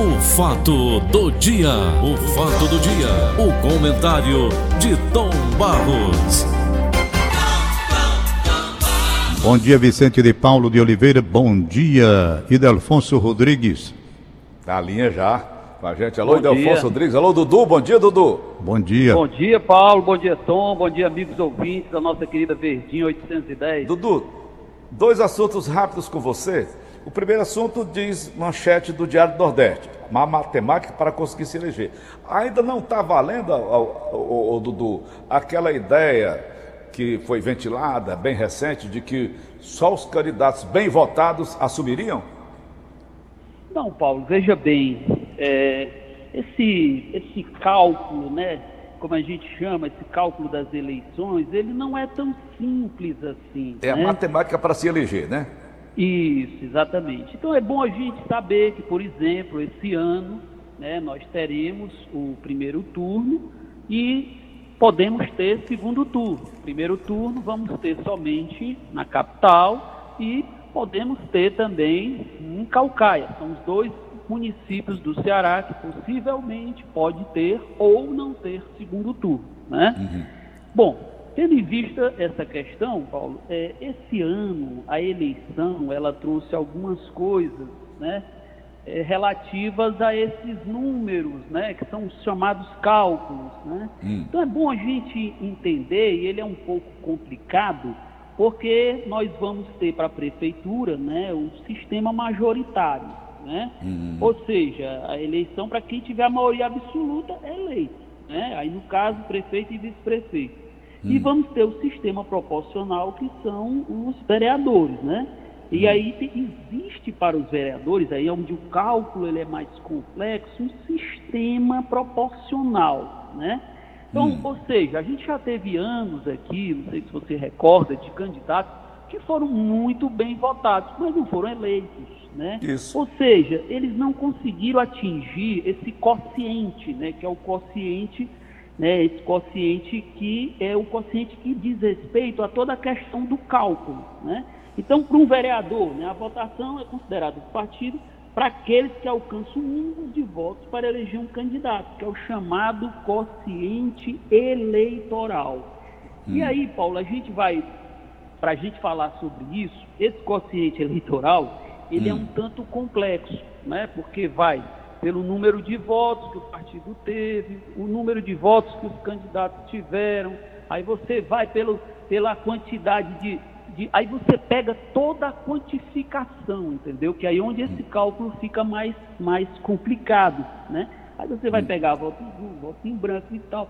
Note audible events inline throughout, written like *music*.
O fato do dia, o fato do dia, o comentário de Tom Barros. Bom dia, Vicente de Paulo de Oliveira. Bom dia, Idelfonso Rodrigues. Tá a linha já com a gente. Alô, Idelfonso Rodrigues. Alô, Dudu. Bom dia, Dudu. Bom dia. Bom dia, Paulo. Bom dia, Tom. Bom dia, amigos ouvintes da nossa querida Verdinha 810. Dudu, dois assuntos rápidos com você. O primeiro assunto diz manchete do Diário do Nordeste, uma matemática para conseguir se eleger. Ainda não está valendo, o, o, Dudu, aquela ideia que foi ventilada, bem recente, de que só os candidatos bem votados assumiriam? Não, Paulo, veja bem, é, esse, esse cálculo, né, como a gente chama, esse cálculo das eleições, ele não é tão simples assim. É né? a matemática para se eleger, né? Isso, exatamente. Então é bom a gente saber que, por exemplo, esse ano né, nós teremos o primeiro turno e podemos ter segundo turno. Primeiro turno vamos ter somente na capital e podemos ter também em Calcaia. São os dois municípios do Ceará que possivelmente pode ter ou não ter segundo turno. Né? Uhum. Bom, Tendo em vista essa questão, Paulo, é, esse ano a eleição ela trouxe algumas coisas, né, é, relativas a esses números, né, que são os chamados cálculos, né. Hum. Então é bom a gente entender e ele é um pouco complicado porque nós vamos ter para a prefeitura, né, o sistema majoritário, né. Hum. Ou seja, a eleição para quem tiver a maioria absoluta é eleito, né. Aí no caso prefeito e vice-prefeito. Hum. E vamos ter o sistema proporcional, que são os vereadores, né? E hum. aí existe para os vereadores, aí é onde o cálculo ele é mais complexo, um sistema proporcional, né? Então, hum. ou seja, a gente já teve anos aqui, não sei se você recorda, de candidatos que foram muito bem votados, mas não foram eleitos, né? Isso. Ou seja, eles não conseguiram atingir esse quociente, né? Que é o quociente né, esse quociente que é o quociente que diz respeito a toda a questão do cálculo. Né? Então, para um vereador, né, a votação é considerada do partido para aqueles que alcançam o mínimo de votos para eleger um candidato, que é o chamado quociente eleitoral. Hum. E aí, Paulo, a gente vai, para a gente falar sobre isso, esse quociente eleitoral, ele hum. é um tanto complexo, né? porque vai pelo número de votos que o partido teve, o número de votos que os candidatos tiveram, aí você vai pelo, pela quantidade de, de, Aí você pega toda a quantificação, entendeu? Que aí é onde esse cálculo fica mais, mais complicado, né? Aí você vai pegar voto em voto em branco e tal.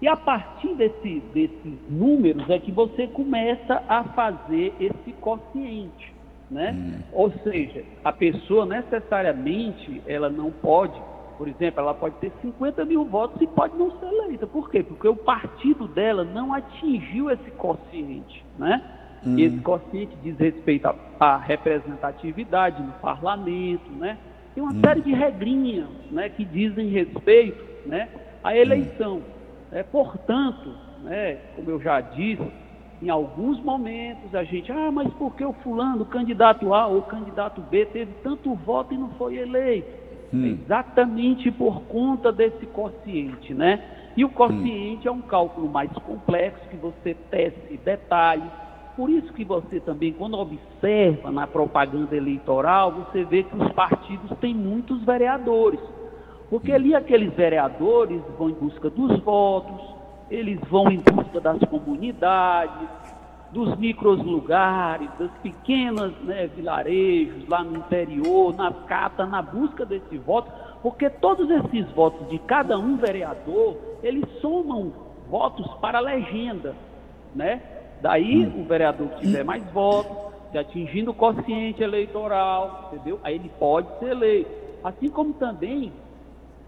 E a partir desse, desses números é que você começa a fazer esse quociente. Né? Hum. Ou seja, a pessoa necessariamente ela não pode, por exemplo, ela pode ter 50 mil votos e pode não ser eleita. Por quê? Porque o partido dela não atingiu esse quociente. Né? Hum. Esse quociente diz respeito à representatividade no parlamento, né? Tem uma hum. série de regrinhas né, que dizem respeito né, à eleição. Hum. É, portanto, né, como eu já disse, em alguns momentos a gente, ah, mas por que o fulano, o candidato A ou o candidato B teve tanto voto e não foi eleito? Hum. Exatamente por conta desse quociente, né? E o quociente hum. é um cálculo mais complexo que você tece detalhes. Por isso que você também, quando observa na propaganda eleitoral, você vê que os partidos têm muitos vereadores. Porque ali aqueles vereadores vão em busca dos votos, eles vão em busca das comunidades, dos micros lugares, das pequenas né, vilarejos lá no interior, na cata, na busca desse voto, porque todos esses votos de cada um vereador, eles somam votos para a legenda, né? Daí hum. o vereador que tiver mais votos, se atingindo o quociente eleitoral, entendeu? Aí ele pode ser eleito. Assim como também,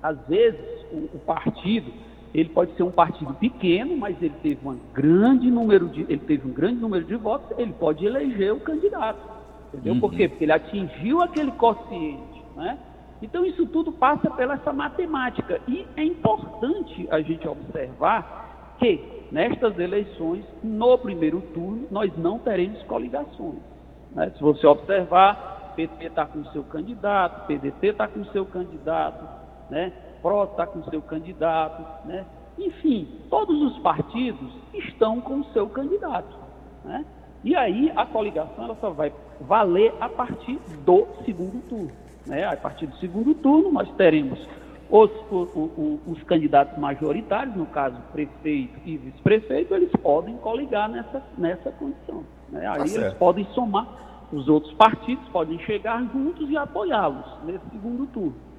às vezes, o, o partido ele pode ser um partido pequeno, mas ele teve, um grande número de, ele teve um grande número de votos, ele pode eleger o candidato. Entendeu? Uhum. Por quê? Porque ele atingiu aquele quociente. Né? Então isso tudo passa pela essa matemática. E é importante a gente observar que nestas eleições, no primeiro turno, nós não teremos coligações. Né? Se você observar, PT está com seu candidato, PDT está com seu candidato, né? PRO está com seu candidato, né? Enfim, todos os partidos estão com o seu candidato, né? E aí a coligação ela só vai valer a partir do segundo turno. Né? A partir do segundo turno nós teremos os, os, os candidatos majoritários, no caso prefeito e vice-prefeito, eles podem coligar nessa, nessa condição. Né? Aí tá eles podem somar, os outros partidos podem chegar juntos e apoiá-los nesse segundo turno.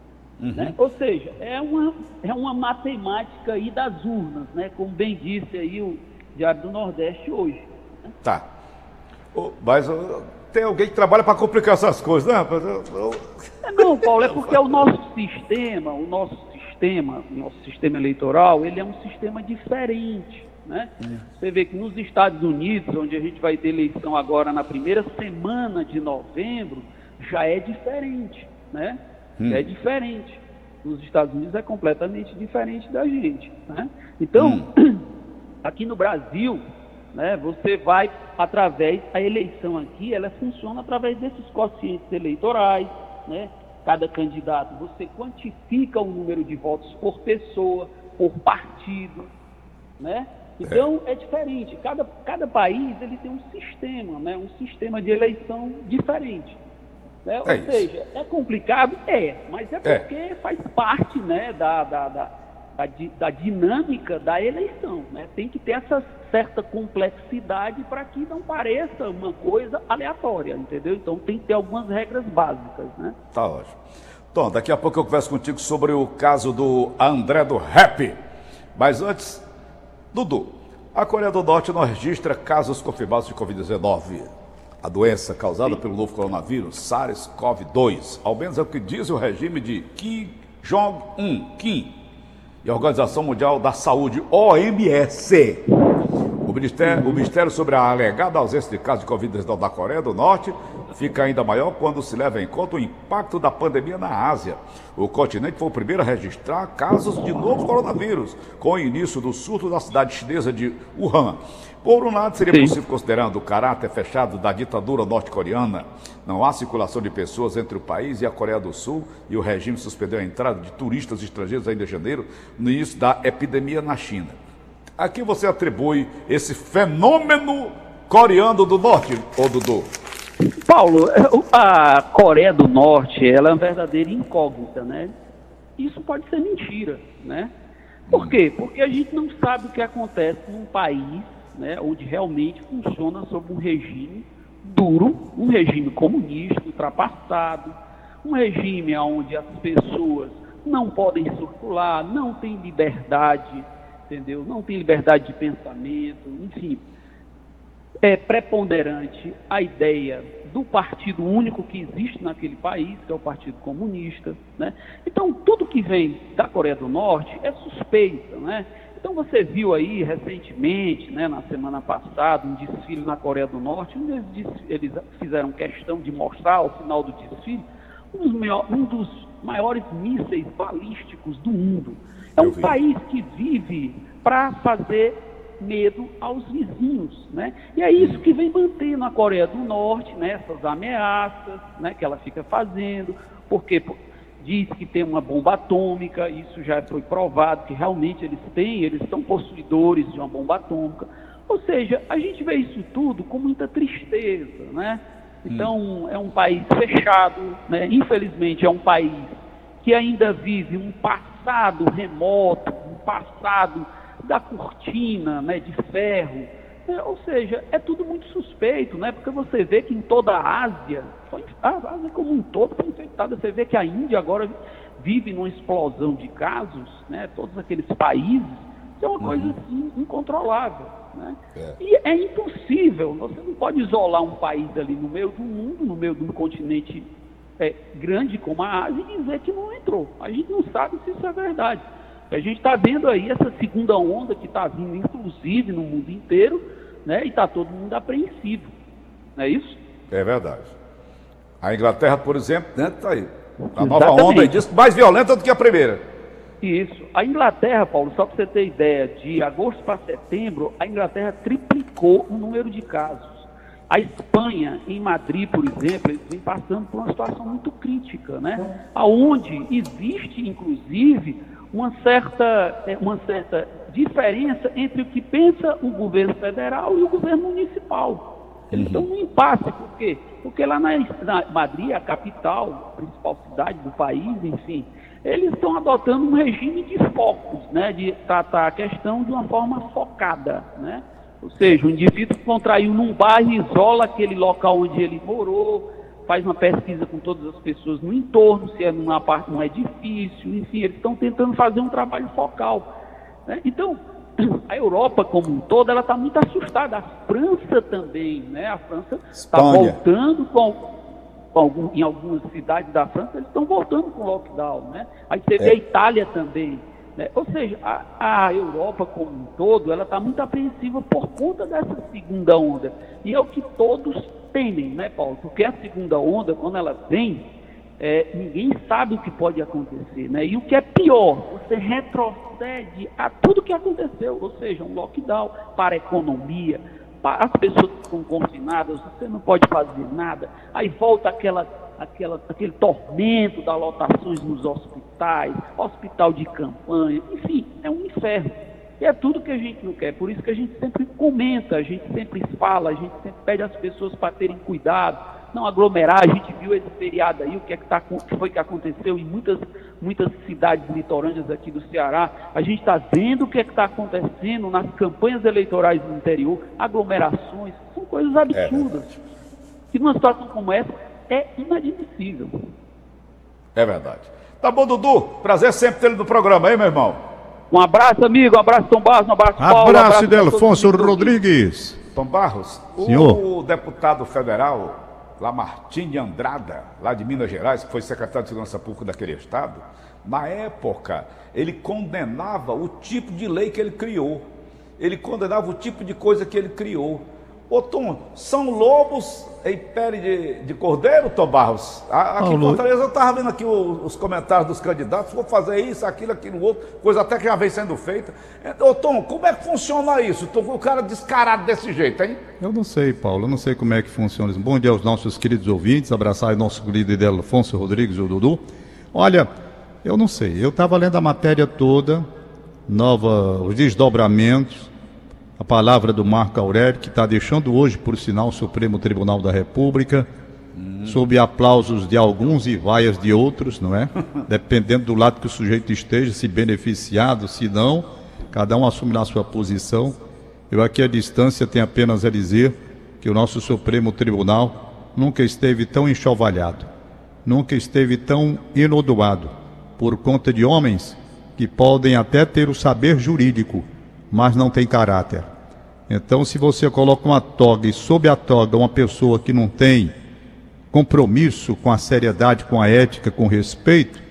Uhum. Né? Ou seja, é uma, é uma matemática aí das urnas, né? como bem disse aí o Diário do Nordeste hoje. Né? Tá. Mas tem alguém que trabalha para complicar essas coisas, né? É, não, Paulo, é porque o nosso sistema, o nosso sistema, o nosso sistema eleitoral, ele é um sistema diferente. Né? Você vê que nos Estados Unidos, onde a gente vai ter eleição agora na primeira semana de novembro, já é diferente, né? Hum. É diferente. Nos Estados Unidos é completamente diferente da gente, né? Então, hum. *clears throat* aqui no Brasil, né? Você vai através a eleição aqui, ela funciona através desses quocientes eleitorais, né? Cada candidato você quantifica o número de votos por pessoa, por partido, né? Então é, é diferente. Cada, cada país ele tem um sistema, né? Um sistema de eleição diferente. Né? Ou é seja, é complicado, é, mas é, é. porque é. faz parte, né? Da, da, da, da, da dinâmica da eleição, né? Tem que ter essa certa complexidade para que não pareça uma coisa aleatória, entendeu? Então tem que ter algumas regras básicas, né? Tá ótimo. Tom, daqui a pouco eu converso contigo sobre o caso do André do Rap. Mas antes, Dudu, a Coreia do Norte não registra casos confirmados de Covid-19. A doença causada Sim. pelo novo coronavírus, SARS-CoV-2, ao menos é o que diz o regime de Kim Jong-un, Kim, e a Organização Mundial da Saúde, OMS. O Ministério, o Ministério sobre a alegada ausência de casos de Covid-19 na Coreia do Norte fica ainda maior quando se leva em conta o impacto da pandemia na Ásia. O continente foi o primeiro a registrar casos de novo coronavírus, com o início do surto da cidade chinesa de Wuhan. Por um lado, seria Sim. possível, considerando o caráter fechado da ditadura norte-coreana, não há circulação de pessoas entre o país e a Coreia do Sul, e o regime suspendeu a entrada de turistas estrangeiros ainda em janeiro, no início da epidemia na China. A que você atribui esse fenômeno coreano do norte, ô Dudu? Paulo, a Coreia do Norte ela é uma verdadeira incógnita, né? Isso pode ser mentira, né? Por quê? Porque a gente não sabe o que acontece num país né, onde realmente funciona sob um regime duro, um regime comunista, ultrapassado, um regime onde as pessoas não podem circular, não têm liberdade entendeu? Não tem liberdade de pensamento, enfim. É preponderante a ideia do partido único que existe naquele país, que é o Partido Comunista. Né? Então, tudo que vem da Coreia do Norte é suspeita. Né? Então, você viu aí recentemente, né, na semana passada, um desfile na Coreia do Norte, onde eles, eles fizeram questão de mostrar ao final do desfile um dos, maiores, um dos maiores mísseis balísticos do mundo. É um país que vive para fazer medo aos vizinhos, né? E é isso que vem mantendo a Coreia do Norte, né? Essas ameaças, né? Que ela fica fazendo, porque diz que tem uma bomba atômica, isso já foi provado que realmente eles têm, eles são possuidores de uma bomba atômica. Ou seja, a gente vê isso tudo com muita tristeza, né? Então, hum. é um país fechado, né? Infelizmente, é um país que ainda vive um passado remoto, um passado da cortina né, de ferro. É, ou seja, é tudo muito suspeito, né? Porque você vê que em toda a Ásia, a Ásia como um todo foi infectada. Você vê que a Índia agora vive numa explosão de casos, né? Todos aqueles países, é uma coisa uhum. assim, incontrolável. Né? É. E é impossível, você não pode isolar um país ali no meio do mundo, no meio de um continente é, grande como a Ásia e dizer que não entrou. A gente não sabe se isso é verdade. A gente está vendo aí essa segunda onda que está vindo, inclusive, no mundo inteiro, né? E está todo mundo apreensivo. Não é isso? É verdade. A Inglaterra, por exemplo, né, está aí. A nova onda diz mais violenta do que a primeira. Isso. A Inglaterra, Paulo, só para você ter ideia, de agosto para setembro, a Inglaterra triplicou o número de casos. A Espanha, em Madrid, por exemplo, eles vem passando por uma situação muito crítica, né? Aonde existe, inclusive, uma certa, é, uma certa diferença entre o que pensa o governo federal e o governo municipal. Eles estão num impasse, por quê? Porque lá na, na Madrid, a capital, a principal cidade do país, enfim, eles estão adotando um regime de focos, né, de tratar a questão de uma forma focada, né? Ou seja, o indivíduo contraiu num bairro isola aquele local onde ele morou, faz uma pesquisa com todas as pessoas no entorno, se é numa parte, num edifício, enfim, eles estão tentando fazer um trabalho focal. Né? Então, *clears throat* a Europa como um todo, ela está muito assustada. A França também, né? A França está voltando com algum, em algumas cidades da França, eles estão voltando com lockdown, né? Aí você vê é. a Itália também. Né? Ou seja, a, a, Europa como um todo, ela está muito apreensiva por conta dessa segunda onda. E é o que todos temem, né, Paulo? Porque a segunda onda, quando ela vem, é, ninguém sabe o que pode acontecer, né? E o que é pior, você retrocede a tudo que aconteceu, ou seja, um lockdown para a economia, as pessoas ficam confinadas, você não pode fazer nada, aí volta aquela, aquela, aquele tormento das lotações nos hospitais, hospital de campanha, enfim, é um inferno. E é tudo que a gente não quer, por isso que a gente sempre comenta, a gente sempre fala, a gente sempre pede às pessoas para terem cuidado, não aglomerar. A gente viu esse feriado aí, o que, é que, tá, que foi que aconteceu em muitas, muitas cidades litorâneas aqui do Ceará. A gente está vendo o que é está acontecendo nas campanhas eleitorais do interior, aglomerações, são coisas absurdas. É e numa situação como essa, é inadmissível. É verdade. Tá bom, Dudu. Prazer sempre tê-lo no programa, hein, meu irmão? Um abraço, amigo. Um abraço, Tom Barros. Um abraço, Paulo. Abraço, um abraço Delfonso Rodrigues. Tom Barros, Senhor. o deputado federal Lamartine Andrada, lá de Minas Gerais, que foi secretário de Segurança Pública daquele estado, na época, ele condenava o tipo de lei que ele criou. Ele condenava o tipo de coisa que ele criou. Ô Tom, são lobos em pele de, de cordeiro, Tom Barros? Aqui em Fortaleza eu estava vendo aqui os, os, comentários dos candidatos, vou fazer isso, aquilo, aquilo, outro, coisa até que já vem sendo feita. Ô Tom, como é que funciona isso? Tô com o cara descarado desse jeito, hein? Eu não sei, Paulo, eu não sei como é que funciona isso. Bom dia aos nossos queridos ouvintes, abraçar o nosso querido Afonso Rodrigues, o Dudu. Olha, eu não sei, eu estava lendo a matéria toda, nova, os desdobramentos, a palavra do Marco Aurélio, que está deixando hoje, por sinal, o Supremo Tribunal da República, hum. sob aplausos de alguns e vaias de outros, não é? *laughs* Dependendo do lado que o sujeito esteja, se beneficiado, se não, cada um assumirá a sua posição. Eu aqui à distância tenho apenas a dizer que o nosso Supremo Tribunal nunca esteve tão enxovalhado, nunca esteve tão enodoado, por conta de homens que podem até ter o saber jurídico, mas não tem caráter. Então, se você coloca uma toga e sob a toga uma pessoa que não tem compromisso com a seriedade, com a ética, com respeito,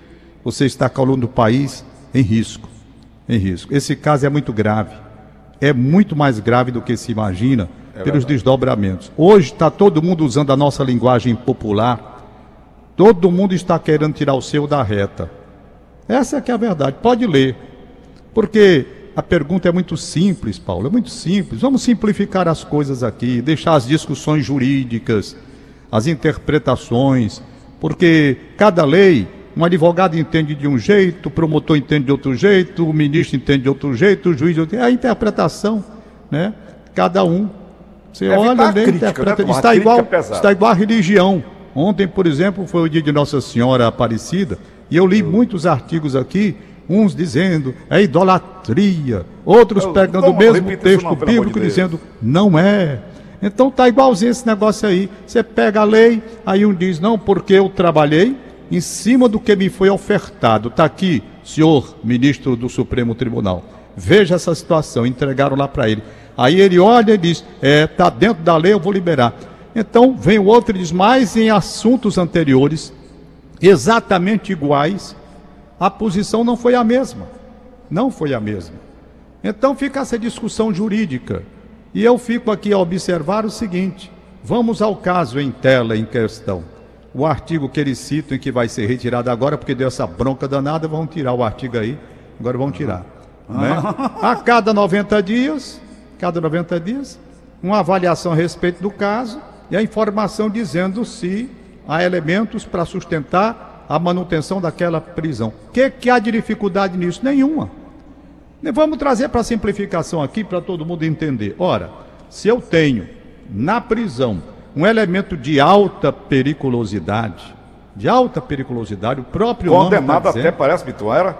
você está colocando o país em risco. Em risco. Esse caso é muito grave. É muito mais grave do que se imagina é pelos verdade. desdobramentos. Hoje está todo mundo usando a nossa linguagem popular. Todo mundo está querendo tirar o seu da reta. Essa é que é a verdade. Pode ler. Porque a pergunta é muito simples, Paulo, é muito simples. Vamos simplificar as coisas aqui, deixar as discussões jurídicas, as interpretações, porque cada lei, um advogado entende de um jeito, o promotor entende de outro jeito, o ministro entende de outro jeito, o juiz de outro jeito. É a interpretação, né? Cada um. Você é olha, lê, interpreta. Né? Está, igual, está igual a religião. Ontem, por exemplo, foi o dia de Nossa Senhora Aparecida, e eu li muitos artigos aqui uns dizendo é idolatria, outros pegando o mesmo texto bíblico de dizendo não é. Então tá igualzinho esse negócio aí. Você pega a lei, aí um diz não, porque eu trabalhei em cima do que me foi ofertado. Está aqui, senhor ministro do Supremo Tribunal. Veja essa situação, entregaram lá para ele. Aí ele olha e diz: é, tá dentro da lei, eu vou liberar. Então vem o outro e diz: mas em assuntos anteriores, exatamente iguais, a posição não foi a mesma. Não foi a mesma. Então fica essa discussão jurídica. E eu fico aqui a observar o seguinte: vamos ao caso em tela em questão. O artigo que eles citam que vai ser retirado agora, porque deu essa bronca danada, vão tirar o artigo aí. Agora vão tirar. Né? A cada 90 dias, cada 90 dias, uma avaliação a respeito do caso e a informação dizendo se há elementos para sustentar a manutenção daquela prisão. O que, que há de dificuldade nisso? Nenhuma. Vamos trazer para simplificação aqui para todo mundo entender. Ora, se eu tenho na prisão um elemento de alta periculosidade, de alta periculosidade, o próprio Condenado tá até, parece, Vitor, era?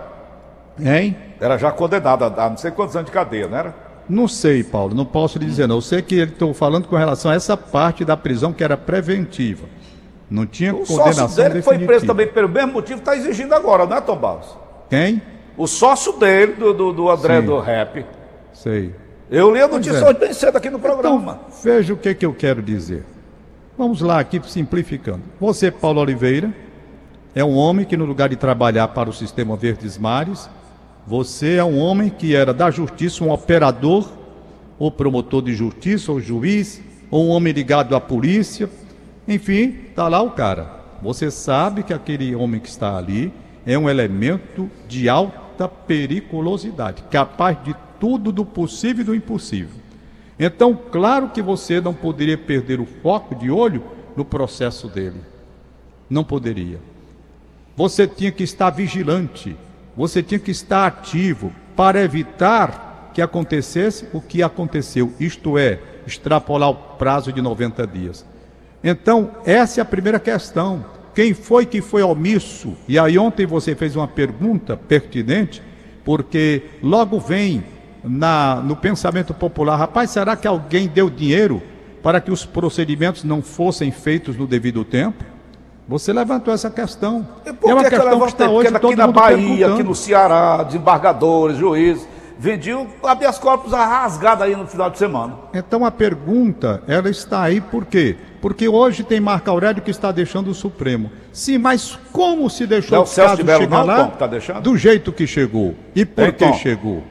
Hein? Era já condenado a não sei quantos anos de cadeia, não era? Não sei, Paulo, não posso lhe dizer não. Eu sei que estou falando com relação a essa parte da prisão que era preventiva. Não tinha o condenação sócio dele foi preso também pelo mesmo motivo está exigindo agora, não é, Tom Barros? Quem? O sócio dele, do, do, do André Sim. do Rap. Sei. Eu li a notícia é. hoje bem cedo aqui no programa. Então, veja o que, que eu quero dizer. Vamos lá, aqui simplificando. Você, Paulo Oliveira, é um homem que, no lugar de trabalhar para o sistema Verdes Mares, você é um homem que era da justiça, um operador, ou promotor de justiça, ou juiz, ou um homem ligado à polícia. Enfim, está lá o cara. Você sabe que aquele homem que está ali é um elemento de alta periculosidade, capaz de tudo do possível e do impossível. Então, claro que você não poderia perder o foco de olho no processo dele. Não poderia. Você tinha que estar vigilante, você tinha que estar ativo para evitar que acontecesse o que aconteceu, isto é, extrapolar o prazo de 90 dias. Então, essa é a primeira questão. Quem foi que foi omisso? E aí ontem você fez uma pergunta pertinente, porque logo vem na, no pensamento popular, rapaz, será que alguém deu dinheiro para que os procedimentos não fossem feitos no devido tempo? Você levantou essa questão. E por é uma que que questão que está hoje aqui na Bahia, aqui no Ceará, desembargadores, juízes, vendiam habeas corpus rasgadas aí no final de semana. Então a pergunta, ela está aí por quê? Porque hoje tem Marco Aurélio que está deixando o Supremo. Sim, mas como se deixou Não o Celso caso de Mello chegar não, lá? Tom, está deixando? Do jeito que chegou. E por que chegou?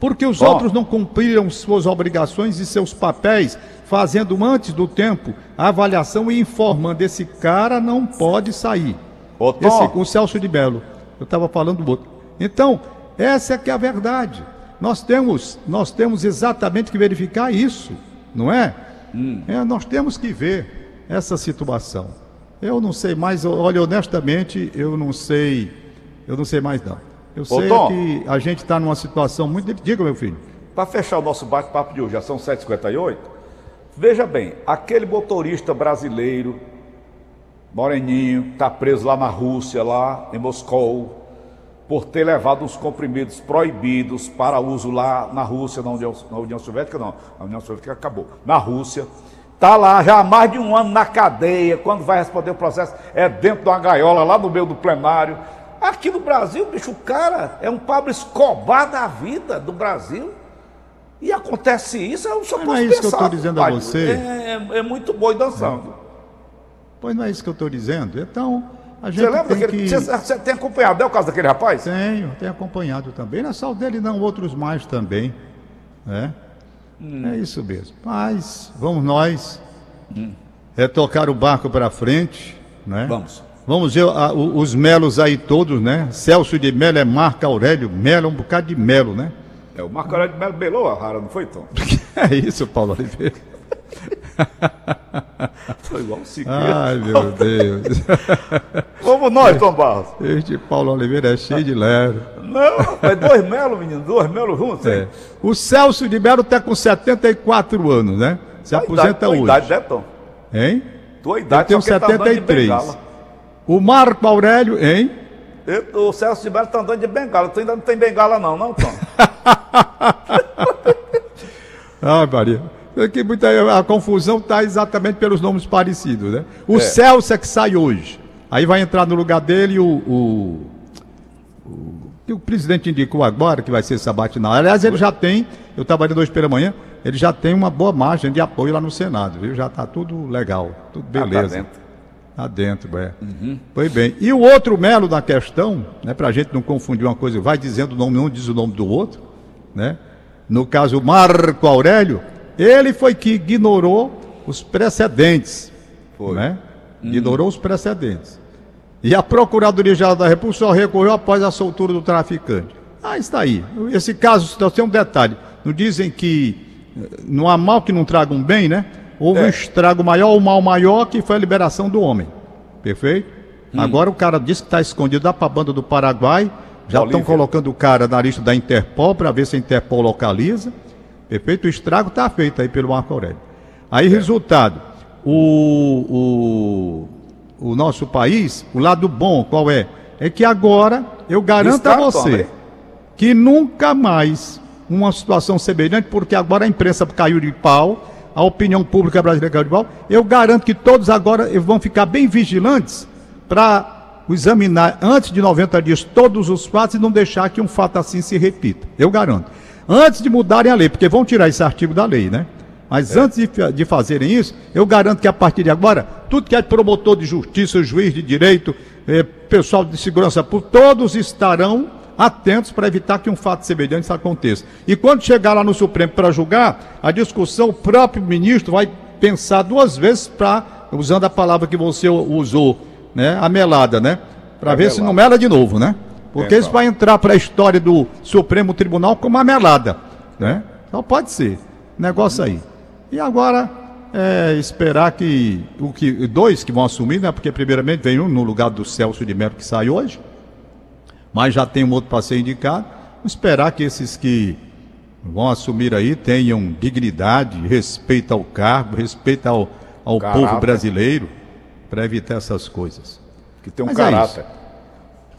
Porque os Tom? outros não cumpriram suas obrigações e seus papéis, fazendo antes do tempo a avaliação e informando esse cara não pode sair. Ô, Tom, Esse, o Celso de Belo. Eu estava falando do outro. Então, essa é que é a verdade. Nós temos, nós temos exatamente que verificar isso, não é? Hum. É, nós temos que ver essa situação. Eu não sei mais, olha, honestamente, eu não sei, eu não sei mais não. Eu sei Tom. que a gente está numa situação muito. Diga, meu filho. para fechar o nosso bate-papo de hoje, já são 7h58. Veja bem, aquele motorista brasileiro, Moreninho, está preso lá na Rússia, lá em Moscou, por ter levado uns comprimidos proibidos para uso lá na Rússia, na União, na União Soviética, não, a União Soviética acabou, na Rússia. Está lá já há mais de um ano na cadeia, quando vai responder o processo, é dentro de uma gaiola, lá no meio do plenário. Aqui no Brasil, bicho, o cara é um Pablo Escobar da vida do Brasil. E acontece isso, eu só Mas posso não é isso que eu tô dizendo a pai, você. É, é- é muito boi dançando. Pois não é isso que eu estou dizendo. Então, a Você lembra daquele. que... Você, você tem acompanhado é o caso daquele rapaz? Tenho, tenho acompanhado também. Não é só o dele, não, outros mais também. né? É isso mesmo. Mas vamos nós é tocar o barco para frente, né? Vamos. Vamos ver ah, o- os melos aí todos, né? Celso de Melo é Marco Aurélio Melo, é um bocado de Melo, né? É o Marco Aurélio de Melo belou a rara, não foi, Tom? *laughs* É isso, Paulo Oliveira. *laughs* Foi igual o Siqueira. Ai, meu *laughs* Deus. Vamos nós, Tom Barros. Este Paulo Oliveira é cheio de leve. Não, rapaz, dois melos, menino, dois melos juntos, É. O Celso de Melo está com 74 anos, né? Se Tua aposenta idade, tua hoje. idade, né, Tom? Hein? Tua idade, tenho tá andando de 73. bengala. O Marco Aurélio, hein? Eu- o Celso de Melo tá andando de bengala. Tu ainda não tem bengala, não, não, Tom? *laughs* Ah, Maria. É que muita, a confusão está exatamente pelos nomes parecidos, né? O É. Celso é que sai hoje. Aí vai entrar no lugar dele o, o, o que o presidente indicou agora, que vai ser sabatinal. Aliás, ele já tem, eu estava ali hoje pela manhã, ele já tem uma boa margem de apoio lá no Senado, viu? Já está tudo legal, tudo Ah, tá beleza. dentro. Tá dentro, é. Foi bem. E o outro Melo da questão, né, para a gente não confundir uma coisa, vai dizendo o nome, não diz o nome do outro, né? No caso, o Marco Aurélio, ele foi que ignorou os precedentes, Foi. né? Ignorou os precedentes. E a Procuradoria-Geral da República só recorreu após a soltura do traficante. Ah, está aí. Esse caso, só tem um detalhe. Não dizem que eh, não há mal que não traga um bem, né? houve É. um estrago maior, um mal maior, que foi a liberação do homem. Perfeito? Hum. Agora o cara disse que está escondido lá para a banda do Paraguai. Já estão colocando o cara na lista da Interpol para ver se a Interpol localiza. Perfeito? O estrago está feito aí pelo Marco Aurélio. Aí, resultado, o, o, o nosso país, o lado bom, qual é? É que agora eu garanto a você Tony? que nunca mais uma situação semelhante, porque agora a imprensa caiu de pau, a opinião pública brasileira caiu de pau. Eu garanto que todos agora vão ficar bem vigilantes para examinar antes de 90 dias todos os fatos e não deixar que um fato assim se repita. Eu garanto. Antes de mudarem a lei, porque vão tirar esse artigo da lei, né? Mas antes de, de fazerem isso, eu garanto que a partir de agora, tudo que é promotor de justiça, juiz de direito, eh, pessoal de segurança pública, todos estarão atentos para evitar que um fato semelhante aconteça. E quando chegar lá no Supremo para julgar, a discussão, o próprio ministro vai pensar duas vezes para, usando a palavra que você usou, né, a melada, né? Para ver se não mela de novo, né? Porque É, isso vai entrar para a história do Supremo Tribunal como uma melada, né? Então pode ser. Negócio aí. E agora é esperar que o que dois que vão assumir, né? Porque primeiramente vem um no lugar do Celso de Mello que sai hoje, mas já tem um outro para ser indicado. Esperar que esses que vão assumir aí tenham dignidade, respeito ao cargo, respeito ao, ao Caráter. povo brasileiro, para evitar essas coisas. Que tem um Mas é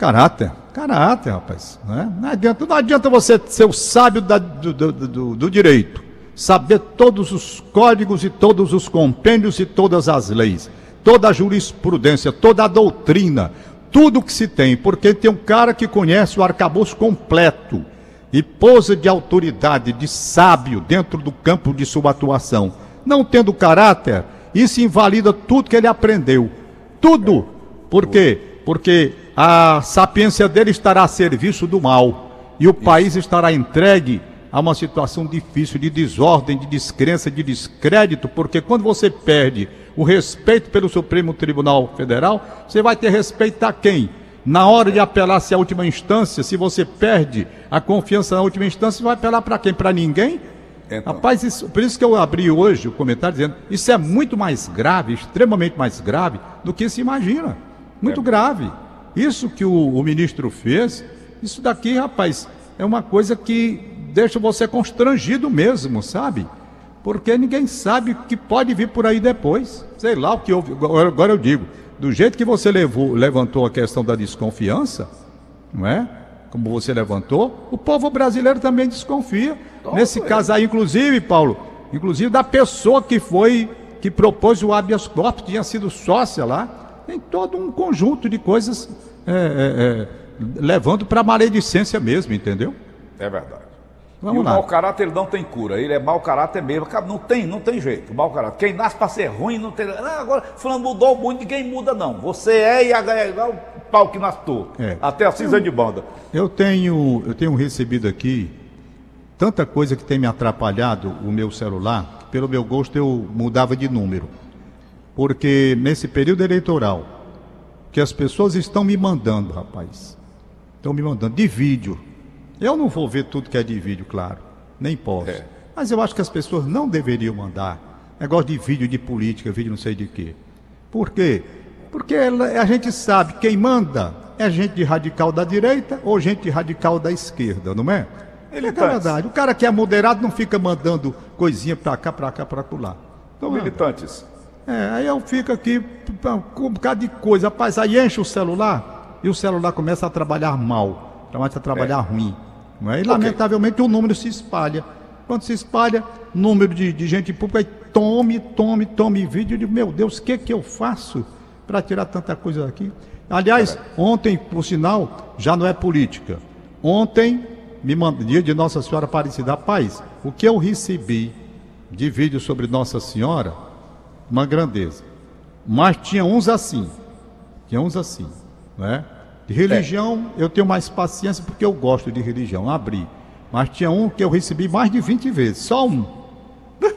caráter. Caráter, rapaz. Né? Não, adianta, não adianta você ser o sábio da- do, do- do- do direito, saber todos os códigos e todos os compêndios e todas as leis, toda a jurisprudência, toda a doutrina, tudo que se tem, porque tem um cara que conhece o arcabouço completo e posa de autoridade, de sábio dentro do campo de sua atuação. Não tendo caráter, isso invalida tudo que ele aprendeu. Tudo. Por quê? Porque a sapiência dele estará a serviço do mal e o país estará entregue a uma situação difícil de desordem, de descrença, de descrédito, porque quando você perde o respeito pelo Supremo Tribunal Federal, você vai ter respeito a quem? Na hora de apelar-se à última instância, se você perde a confiança na última instância, você vai apelar para quem? Para ninguém? Então. Rapaz, isso- por isso que eu abri hoje o comentário dizendo isso é muito mais grave, extremamente mais grave do que se imagina. Muito É. grave. Isso que o, o ministro fez, isso daqui, rapaz, é uma coisa que deixa você constrangido mesmo, sabe? Porque ninguém sabe o que pode vir por aí depois. Sei lá o que houve. Agora, eu digo, do jeito que você levou, levantou a questão da desconfiança, não é? Como você levantou, o povo brasileiro também desconfia. Nesse caso aí, inclusive, Paulo, inclusive da pessoa que foi, que propôs o habeas corpus, tinha sido sócia lá, tem todo um conjunto de coisas é, é, é, levando para maledicência mesmo, entendeu? É verdade. Vamos e o lá. mau caráter ele não tem cura, ele é mau caráter mesmo. Não tem, não tem jeito, mau caráter. Quem nasce para ser ruim não tem. Ah, agora, fulano mudou muito, ninguém muda, não. Você é e é igual o pau que nasceu. É. Até a cinza de banda. Eu tenho, eu tenho recebido aqui tanta coisa que tem me atrapalhado o meu celular, que pelo meu gosto eu mudava de número. Porque nesse período eleitoral, que as pessoas estão me mandando, rapaz, estão me mandando de vídeo. Eu não vou ver tudo que é de vídeo, claro, nem posso. É. Mas eu acho que as pessoas não deveriam mandar negócio de vídeo de política, vídeo não sei de quê. Por quê? Porque ela- a gente sabe quem manda é gente de radical da direita ou gente de radical da esquerda, não é? Ele é verdade. O cara que é moderado não fica mandando coisinha pra cá, pra cá, pra lá. São militantes. É, aí eu fico aqui com um bocado de coisa. Rapaz, aí enche o celular e o celular começa a trabalhar mal, começa a trabalhar ruim. Não é? E lamentavelmente o número se espalha. Quando se espalha, número de, de gente pública, aí tome, tome, tome vídeo. Eu digo, meu Deus, o que que eu faço para tirar tanta coisa daqui? Aliás, ontem, por sinal, já não é política. Ontem, me mandou, dia de Nossa Senhora Aparecida Paz, o que eu recebi de vídeo sobre Nossa Senhora, uma grandeza. Mas tinha uns assim, tinha uns assim, né? De religião, eu tenho mais paciência porque eu gosto de religião, abri. Mas tinha um que eu recebi mais de 20 vezes, só um. *laughs*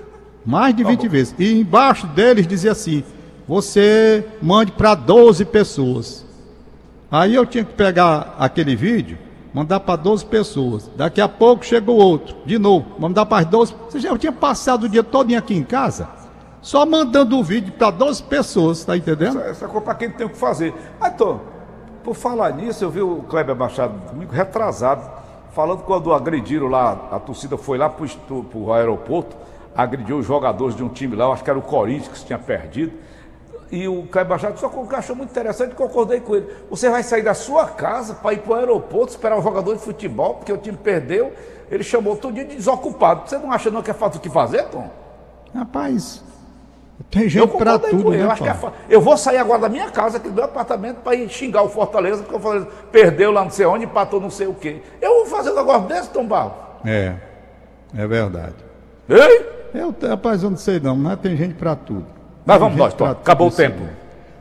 Mais de 20 vezes. E embaixo deles dizia assim: você mande para 12 pessoas. Aí eu tinha que pegar aquele vídeo, mandar para 12 pessoas. Daqui a pouco chegou outro, de novo, mandar para as 12. Ou seja, eu tinha passado o dia todo aqui em casa, só mandando o vídeo para 12 pessoas, tá entendendo? Essa, essa coisa para quem tem o que fazer. Ah, então, por falar nisso, eu vi o Kleber Machado domingo retrasado, falando quando agrediram lá, a torcida foi lá para o aeroporto, agrediu os jogadores de um time lá, eu acho que era o Corinthians que se tinha perdido. E o Caio Machado só achou muito interessante, concordei com ele. Você vai sair da sua casa para ir para o aeroporto, esperar o jogador de futebol, porque o time perdeu. Ele chamou todo dia de desocupado. Você não acha não que é falta o que fazer, Tom? Rapaz, tem gente para tudo, né, eu, acho que é eu vou sair agora da minha casa, aqui do meu apartamento, para ir xingar o Fortaleza, porque o Fortaleza perdeu lá não sei onde, empatou não sei o quê. Eu vou fazer um negócio desse, Tom Barro? É, é verdade. Ei? Eu, rapaz, eu não sei não, mas tem gente para tudo. Mas vamos nós, Tom. Acabou o tempo.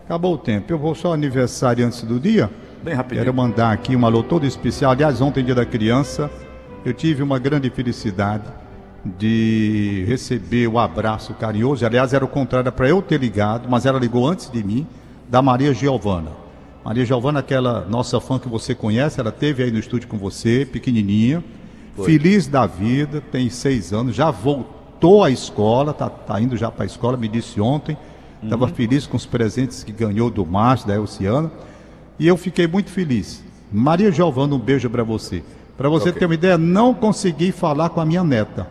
Acabou o tempo. Eu vou só aniversário antes do dia. Bem rapidinho. Quero mandar aqui uma alô toda especial. Aliás, ontem, dia da criança, eu tive uma grande felicidade de receber o abraço carinhoso. Aliás, era o contrário para eu ter ligado, mas ela ligou antes de mim, da Maria Giovana. Maria Giovana, aquela nossa fã que você conhece, ela teve aí no estúdio com você, pequenininha, Foi. feliz da vida, tem seis anos, já voltou à escola, está tá indo já para a escola, me disse ontem. Estava uhum. feliz com os presentes que ganhou do Márcio, da Elciana. E eu fiquei muito feliz. Maria Giovana, um beijo para você. Para você okay. ter uma ideia, não consegui falar com a minha neta,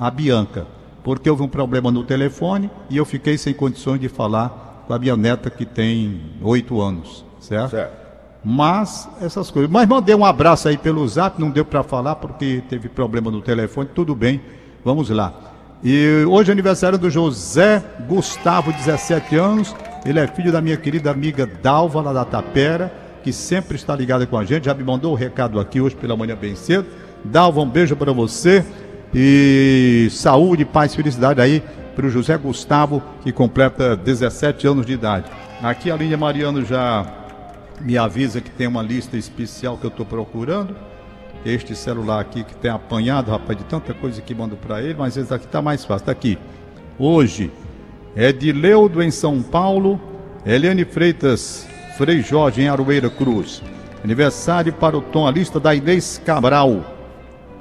a Bianca, porque houve um problema no telefone e eu fiquei sem condições de falar com a minha neta que tem oito anos, certo? certo? Mas essas coisas. Mas mandei um abraço aí pelo zap, não deu para falar porque teve problema no telefone, tudo bem, vamos lá. E hoje é aniversário do José Gustavo, 17 anos. Ele é filho da minha querida amiga Dalva, lá da Tapera, que sempre está ligada com a gente. Já me mandou o um recado aqui hoje pela manhã bem cedo. Dalva, um beijo para você. E saúde, paz, felicidade aí para o José Gustavo, que completa 17 anos de idade. Aqui a linha Mariano já me avisa que tem uma lista especial que eu estou procurando este celular aqui que tem apanhado, rapaz, de tanta coisa que mando para ele, mas esse aqui tá mais fácil. Tá aqui. Hoje é de Leudo em São Paulo, Eliane Freitas, Frei Jorge em Aroeira Cruz. Aniversário para o tom a lista da Inês Cabral.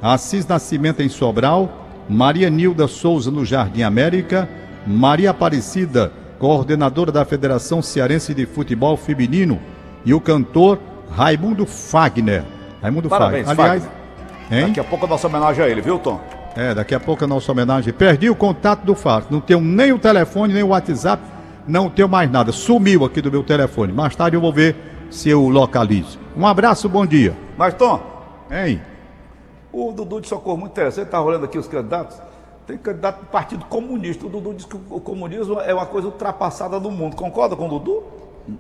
Assis Nascimento em Sobral, Maria Nilda Souza no Jardim América, Maria Aparecida, coordenadora da Federação Cearense de Futebol Feminino, e o cantor Raimundo Fagner. Raimundo Parabéns, Fagner. Aliás, Fagner. Daqui a pouco a nossa homenagem a ele, viu, Tom? É, daqui a pouco a nossa homenagem. Perdi o contato do Fábio. Não tenho nem o telefone, nem o WhatsApp. Não tenho mais nada. Sumiu aqui do meu telefone. Mais tarde eu vou ver se eu localizo. Um abraço, bom dia. Mas, Tom. Hein? O Dudu de Socorro, muito interessante. Está olhando aqui os candidatos. Tem candidato do Partido Comunista. O Dudu diz que o comunismo é uma coisa ultrapassada no mundo. Concorda com o Dudu?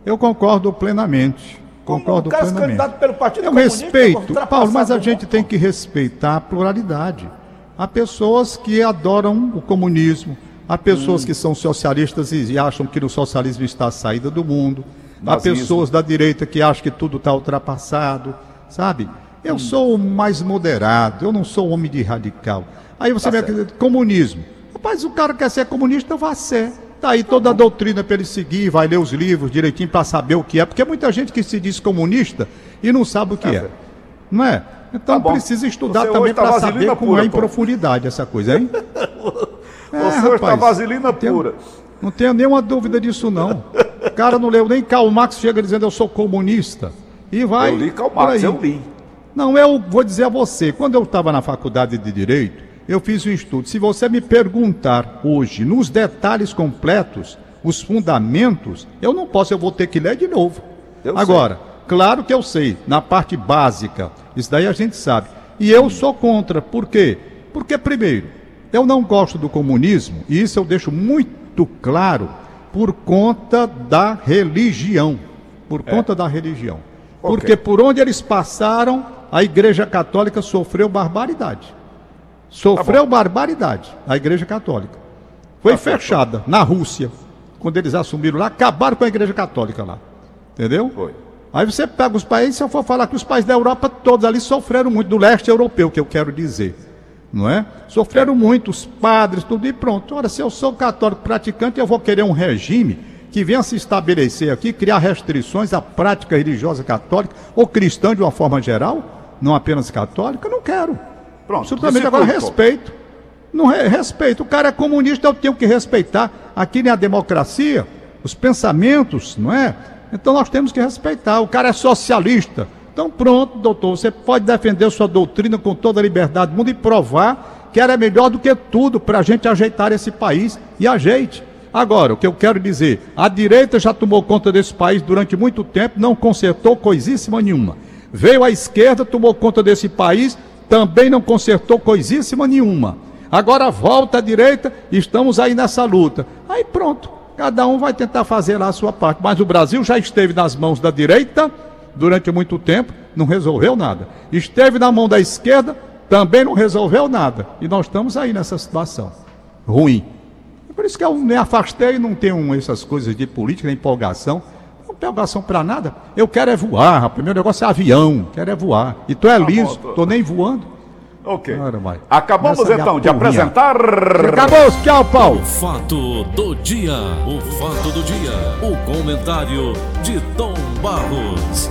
Eu concordo plenamente. Concordo Como plenamente. pelo Partido Eu respeito, Paulo, mas a gente tem que respeitar a pluralidade. Há pessoas que adoram o comunismo, há pessoas hum. que são socialistas e acham que no socialismo está a saída do mundo, Nazismo. há pessoas da direita que acham que tudo está ultrapassado, sabe? Eu hum. sou mais moderado, eu não sou homem de radical. Aí você tá vê comunismo. Rapaz, o cara quer ser comunista, vá ser. Tá aí toda a doutrina para ele seguir, vai ler os livros direitinho para saber o que é, porque é muita gente que se diz comunista e não sabe o que é. é. Não é? Então tá precisa estudar Você também tá para saber como pura, é em pô. profundidade essa coisa, hein? *laughs* é, Você hoje está vaselina pura. Não tenho nenhuma dúvida disso, não. O cara não leu nem Karl Marx, chega dizendo eu sou comunista. E vai. Eu li Karl Marx, eu li. Não, eu vou dizer a você, quando eu estava na faculdade de Direito, eu fiz um estudo. Se você me perguntar hoje, nos detalhes completos, os fundamentos, eu não posso, eu vou ter que ler de novo. Eu Agora, sei. claro que eu sei, na parte básica, isso daí a gente sabe. E eu sou contra, por quê? Porque, primeiro, eu não gosto do comunismo, e isso eu deixo muito claro, por conta da religião. Por é. conta da religião. Okay. Porque por onde eles passaram, a Igreja Católica sofreu barbaridade. Sofreu tá barbaridade a Igreja Católica. Foi tá fechada na Rússia. Quando eles assumiram lá, acabaram com a Igreja Católica lá. Entendeu? Foi. Aí você pega os países, se eu for falar que os países da Europa todos ali sofreram muito, do leste europeu, que eu quero dizer. Não é? Sofreram muito, os padres, tudo e pronto. Ora, se eu sou católico praticante, eu vou querer um regime que venha se estabelecer aqui, criar restrições à prática religiosa católica ou cristã de uma forma geral, não apenas católica, não quero. Pronto. Simplesmente agora respeito. Não re respeita. O cara é comunista, eu tenho que respeitar. Aqui na democracia, os pensamentos, não é? Então nós temos que respeitar. O cara é socialista. Então pronto, doutor, você pode defender sua doutrina com toda a liberdade do mundo e provar que era melhor do que tudo para a gente ajeitar esse país e ajeite. Agora, o que eu quero dizer, a direita já tomou conta desse país durante muito tempo, não consertou coisíssima nenhuma. Veio a esquerda, tomou conta desse país, também não consertou coisíssima nenhuma. Agora volta à direita, estamos aí nessa luta. Aí pronto, cada um vai tentar fazer lá a sua parte. Mas o Brasil já esteve nas mãos da direita durante muito tempo, não resolveu nada. Esteve na mão da esquerda, também não resolveu nada. E nós estamos aí nessa situação ruim. Por isso que eu me afastei, não tenho essas coisas de política, de empolgação. Não empolgação para nada. Eu quero é voar, rapaz. Meu negócio é avião, quero é voar. E tu é tá liso, bom, tô... tô nem voando. Ok. Acabamos então de apresentar. Acabou, tchau, Paulo. O fato do dia. O fato do dia. O comentário de Tom Barros.